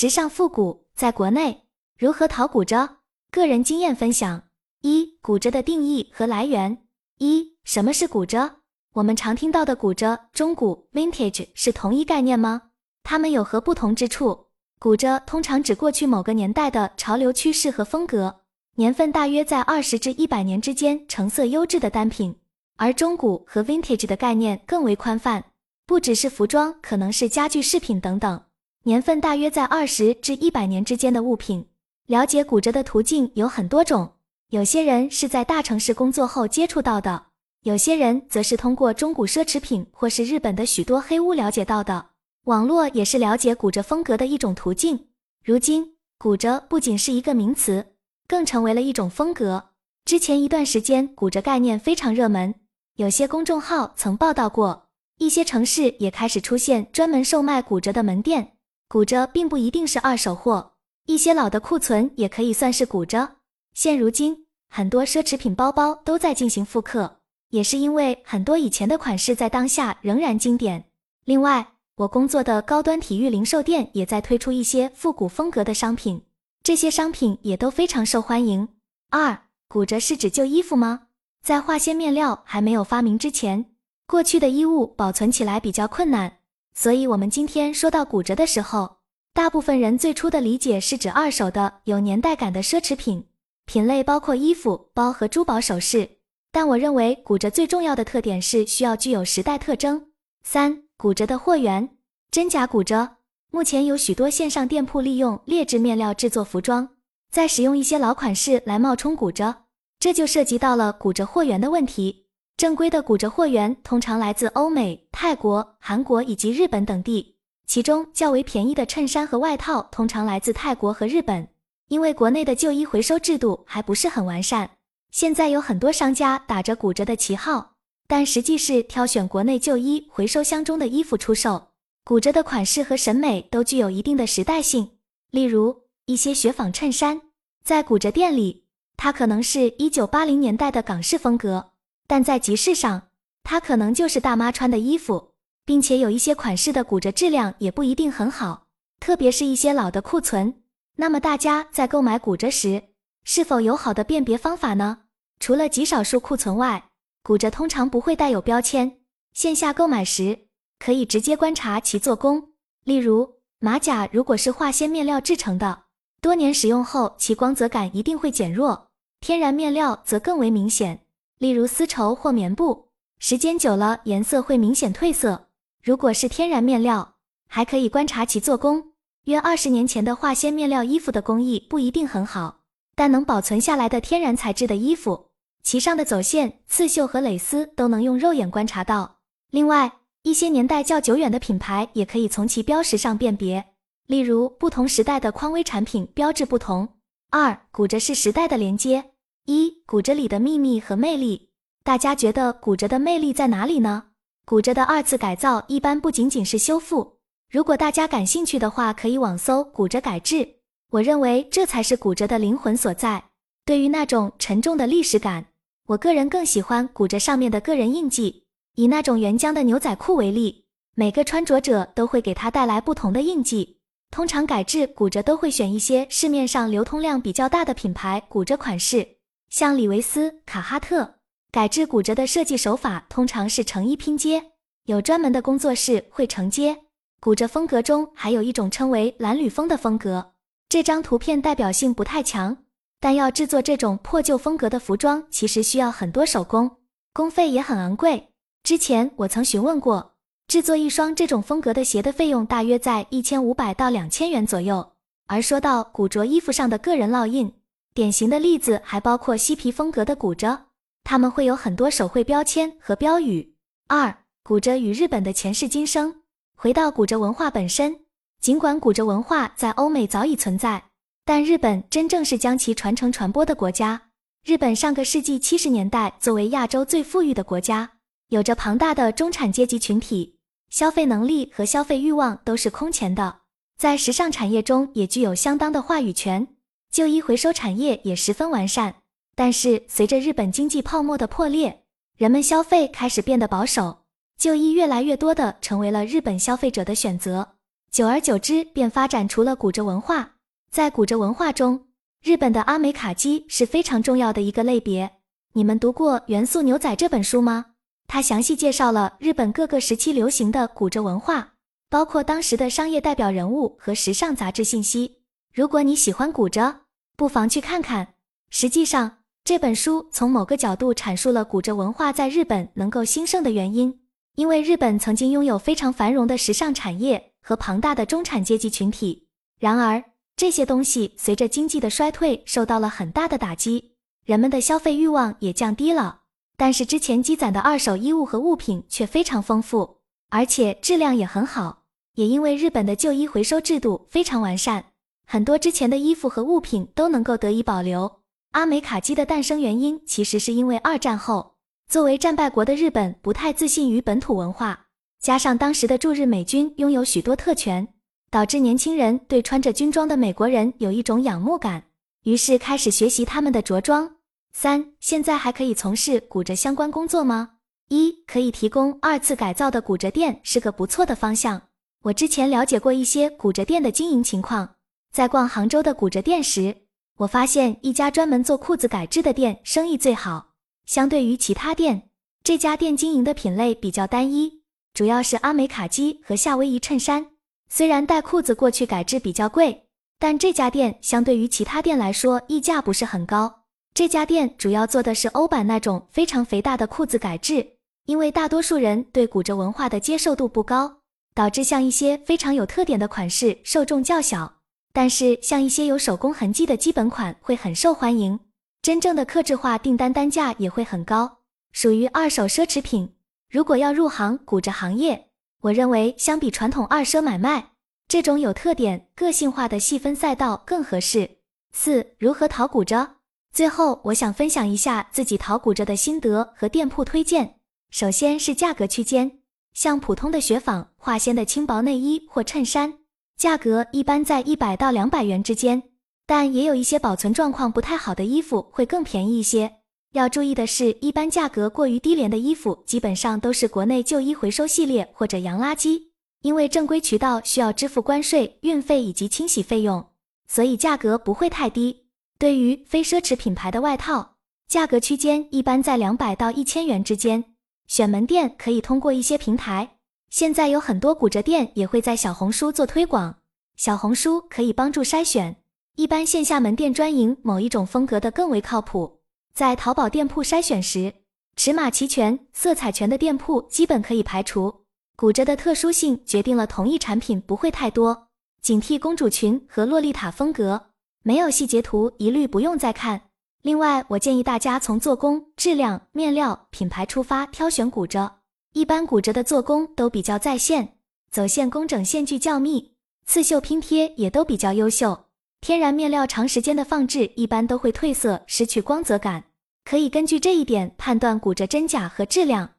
时尚复古在国内如何淘骨折？个人经验分享：一、骨折的定义和来源。一、什么是骨折？我们常听到的骨折、中古、vintage 是同一概念吗？它们有何不同之处？骨折通常指过去某个年代的潮流趋势和风格，年份大约在二十至一百年之间，成色优质的单品。而中古和 vintage 的概念更为宽泛，不只是服装，可能是家具饰品等等。年份大约在二十至一百年之间的物品，了解骨折的途径有很多种。有些人是在大城市工作后接触到的，有些人则是通过中古奢侈品或是日本的许多黑屋了解到的。网络也是了解骨折风格的一种途径。如今，骨折不仅是一个名词，更成为了一种风格。之前一段时间，骨折概念非常热门，有些公众号曾报道过，一些城市也开始出现专门售卖骨折的门店。骨折并不一定是二手货，一些老的库存也可以算是骨折。现如今，很多奢侈品包包都在进行复刻，也是因为很多以前的款式在当下仍然经典。另外，我工作的高端体育零售店也在推出一些复古风格的商品，这些商品也都非常受欢迎。二，骨折是指旧衣服吗？在化纤面料还没有发明之前，过去的衣物保存起来比较困难。所以，我们今天说到骨折的时候，大部分人最初的理解是指二手的、有年代感的奢侈品，品类包括衣服、包和珠宝首饰。但我认为，骨折最重要的特点是需要具有时代特征。三、骨折的货源，真假骨折。目前有许多线上店铺利用劣质面料制作服装，再使用一些老款式来冒充骨折，这就涉及到了骨折货源的问题。正规的骨折货源通常来自欧美、泰国、韩国以及日本等地，其中较为便宜的衬衫和外套通常来自泰国和日本。因为国内的旧衣回收制度还不是很完善，现在有很多商家打着骨折的旗号，但实际是挑选国内旧衣回收箱中的衣服出售。骨折的款式和审美都具有一定的时代性，例如一些雪纺衬衫，在骨折店里，它可能是一九八零年代的港式风格。但在集市上，它可能就是大妈穿的衣服，并且有一些款式的骨折质量也不一定很好，特别是一些老的库存。那么大家在购买骨折时，是否有好的辨别方法呢？除了极少数库存外，骨折通常不会带有标签。线下购买时，可以直接观察其做工。例如，马甲如果是化纤面料制成的，多年使用后其光泽感一定会减弱；天然面料则更为明显。例如丝绸或棉布，时间久了颜色会明显褪色。如果是天然面料，还可以观察其做工。约二十年前的化纤面料衣服的工艺不一定很好，但能保存下来的天然材质的衣服，其上的走线、刺绣和蕾丝都能用肉眼观察到。另外，一些年代较久远的品牌也可以从其标识上辨别。例如，不同时代的匡威产品标志不同。二，骨折是时代的连接。一骨折里的秘密和魅力，大家觉得骨折的魅力在哪里呢？骨折的二次改造一般不仅仅是修复。如果大家感兴趣的话，可以网搜骨折改制。我认为这才是骨折的灵魂所在。对于那种沉重的历史感，我个人更喜欢骨折上面的个人印记。以那种原浆的牛仔裤为例，每个穿着者都会给它带来不同的印记。通常改制骨折都会选一些市面上流通量比较大的品牌骨折款式。像李维斯、卡哈特改制骨折的设计手法，通常是成衣拼接，有专门的工作室会承接。骨折风格中还有一种称为蓝缕风的风格，这张图片代表性不太强，但要制作这种破旧风格的服装，其实需要很多手工，工费也很昂贵。之前我曾询问过，制作一双这种风格的鞋的费用大约在一千五百到两千元左右。而说到古着衣服上的个人烙印。典型的例子还包括嬉皮风格的古着，他们会有很多手绘标签和标语。二、古着与日本的前世今生。回到古着文化本身，尽管古着文化在欧美早已存在，但日本真正是将其传承传播的国家。日本上个世纪七十年代作为亚洲最富裕的国家，有着庞大的中产阶级群体，消费能力和消费欲望都是空前的，在时尚产业中也具有相当的话语权。旧衣回收产业也十分完善，但是随着日本经济泡沫的破裂，人们消费开始变得保守，旧衣越来越多的成为了日本消费者的选择。久而久之便发展出了骨折文化。在骨折文化中，日本的阿美卡基是非常重要的一个类别。你们读过《元素牛仔》这本书吗？它详细介绍了日本各个时期流行的骨折文化，包括当时的商业代表人物和时尚杂志信息。如果你喜欢骨折，不妨去看看。实际上，这本书从某个角度阐述了古着文化在日本能够兴盛的原因。因为日本曾经拥有非常繁荣的时尚产业和庞大的中产阶级群体，然而这些东西随着经济的衰退受到了很大的打击，人们的消费欲望也降低了。但是之前积攒的二手衣物和物品却非常丰富，而且质量也很好。也因为日本的旧衣回收制度非常完善，很多之前的衣服和物品都能够得以保留。阿美卡基的诞生原因其实是因为二战后。作为战败国的日本不太自信于本土文化，加上当时的驻日美军拥有许多特权，导致年轻人对穿着军装的美国人有一种仰慕感，于是开始学习他们的着装。三，现在还可以从事骨折相关工作吗？一，可以提供二次改造的骨折店是个不错的方向。我之前了解过一些骨折店的经营情况，在逛杭州的古着店时，我发现一家专门做裤子改制的店生意最好。相对于其他店，这家店经营的品类比较单一，主要是阿美卡基和夏威夷衬衫。虽然带裤子过去改制比较贵，但这家店相对于其他店来说溢价不是很高。这家店主要做的是欧版那种非常肥大的裤子改制，因为大多数人对古着文化的接受度不高，导致像一些非常有特点的款式受众较小，但是像一些有手工痕迹的基本款会很受欢迎。真正的克制化订单单价也会很高，属于二手奢侈品。如果要入行古着行业，我认为相比传统二奢买卖，这种有特点、个性化的细分赛道更合适。四、如何淘古着？最后，我想分享一下自己淘古着的心得和店铺推荐。首先是价格区间，像普通的雪纺、化纤的轻薄内衣或衬衫，价格一般在一百到两百元之间。但也有一些保存状况不太好的衣服会更便宜一些。要注意的是，一般价格过于低廉的衣服，基本上都是国内旧衣回收系列或者洋垃圾。因为正规渠道需要支付关税、运费以及清洗费用，所以价格不会太低。对于非奢侈品牌的外套，价格区间一般在两百到一千元之间。选门店可以通过一些平台，现在有很多骨折店也会在小红书做推广，小红书可以帮助筛选。一般线下门店专营某一种风格的更为靠谱。在淘宝店铺筛选时，尺码齐全、色彩全的店铺基本可以排除。骨折的特殊性决定了同一产品不会太多。警惕公主裙和洛丽塔风格，没有细节图一律不用再看。另外，我建议大家从做工、质量、面料、品牌出发挑选骨折。一般骨折的做工都比较在线，走线工整，线距较密，刺绣拼贴也都比较优秀。天然面料长时间的放置一般都会褪色，失去光泽感，可以根据这一点判断骨折真假和质量。